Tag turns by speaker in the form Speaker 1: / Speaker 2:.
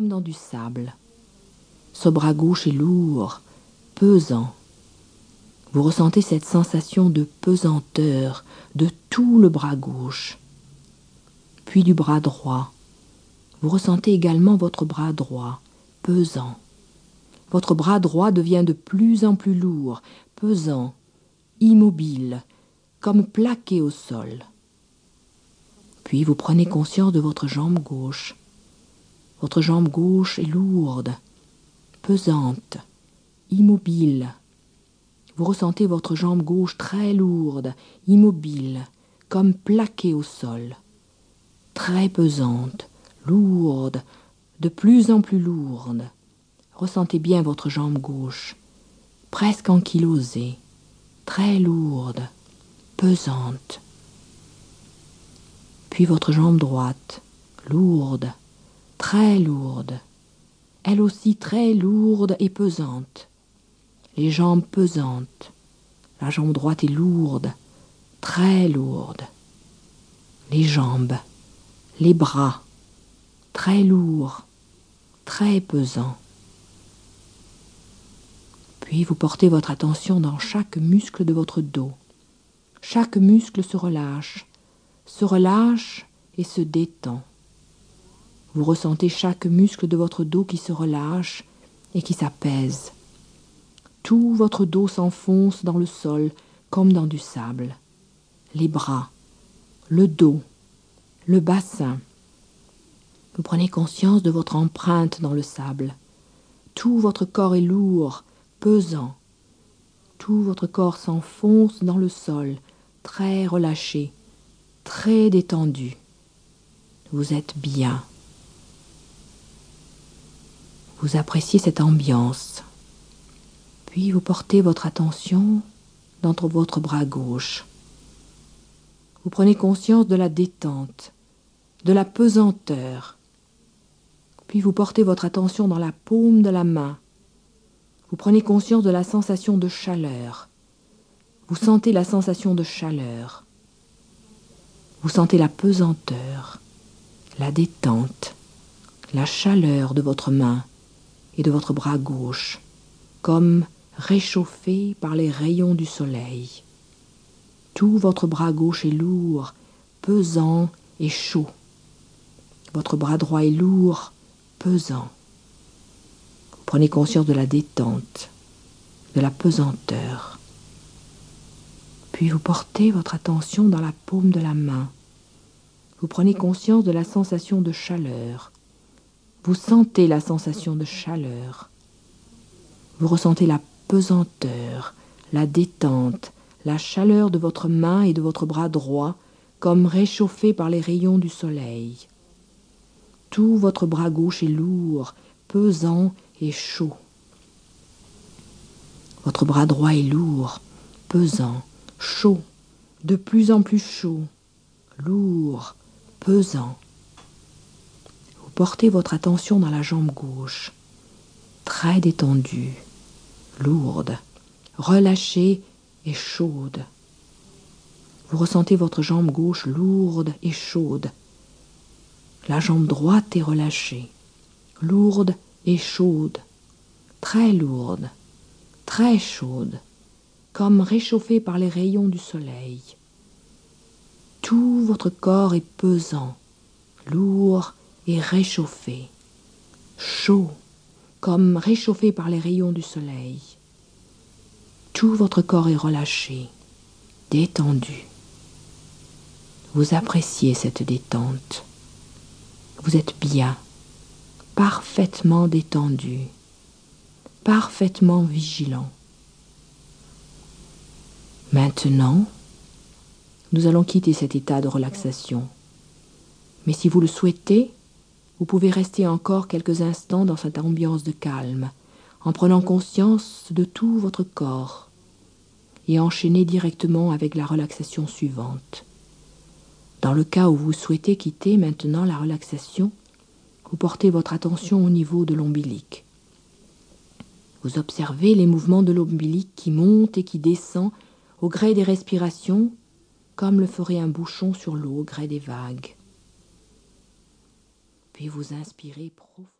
Speaker 1: dans du sable. Ce bras gauche est lourd, pesant. Vous ressentez cette sensation de pesanteur de tout le bras gauche, puis du bras droit. Vous ressentez également votre bras droit, pesant. Votre bras droit devient de plus en plus lourd, pesant, immobile, comme plaqué au sol. Puis vous prenez conscience de votre jambe gauche. Votre jambe gauche est lourde, pesante, immobile. Vous ressentez votre jambe gauche très lourde, immobile, comme plaquée au sol, très pesante, lourde, de plus en plus lourde. Ressentez bien votre jambe gauche, presque ankylosée, très lourde, pesante. Puis votre jambe droite, lourde, très lourde, elle aussi très lourde et pesante. Les jambes pesantes. La jambe droite est lourde, très lourde. Les jambes, les bras, très lourds, très pesants. Puis vous portez votre attention dans chaque muscle de votre dos. Chaque muscle se relâche, se relâche et se détend. Vous ressentez chaque muscle de votre dos qui se relâche et qui s'apaise. Tout votre dos s'enfonce dans le sol comme dans du sable. Les bras, le dos, le bassin. Vous prenez conscience de votre empreinte dans le sable. Tout votre corps est lourd, pesant. Tout votre corps s'enfonce dans le sol, très relâché, très détendu. Vous êtes bien. Vous appréciez cette ambiance. Puis vous portez votre attention dans votre bras gauche. Vous prenez conscience de la détente, de la pesanteur. Puis vous portez votre attention dans la paume de la main. Vous prenez conscience de la sensation de chaleur. Vous sentez la sensation de chaleur. Vous sentez la pesanteur, la détente, la chaleur de votre main et de votre bras gauche, comme réchauffé par les rayons du soleil. Tout votre bras gauche est lourd, pesant et chaud. Votre bras droit est lourd, pesant. Prenez conscience de la détente, de la pesanteur. Puis vous portez votre attention dans la paume de la main. Vous prenez conscience de la sensation de chaleur, vous sentez la sensation de chaleur. Vous ressentez la pesanteur, la détente, la chaleur de votre main et de votre bras droit comme réchauffé par les rayons du soleil. Tout votre bras gauche est lourd, pesant et chaud. Votre bras droit est lourd, pesant, chaud, de plus en plus chaud, lourd, pesant portez votre attention dans la jambe gauche, très détendue, lourde, relâchée et chaude. Vous ressentez votre jambe gauche lourde et chaude. La jambe droite est relâchée, lourde et chaude, très lourde, très chaude, comme réchauffée par les rayons du soleil. Tout votre corps est pesant, lourd et réchauffé, chaud, comme réchauffé par les rayons du soleil. Tout votre corps est relâché, détendu. Vous appréciez cette détente. Vous êtes bien, parfaitement détendu, parfaitement vigilant. Maintenant, nous allons quitter cet état de relaxation. Mais si vous le souhaitez, vous pouvez rester encore quelques instants dans cette ambiance de calme, en prenant conscience de tout votre corps, et enchaîner directement avec la relaxation suivante. Dans le cas où vous souhaitez quitter maintenant la relaxation, vous portez votre attention au niveau de l'ombilic. Vous observez les mouvements de l'ombilic qui monte et qui descend au gré des respirations, comme le ferait un bouchon sur l'eau au gré des vagues puis vous inspirez profondément.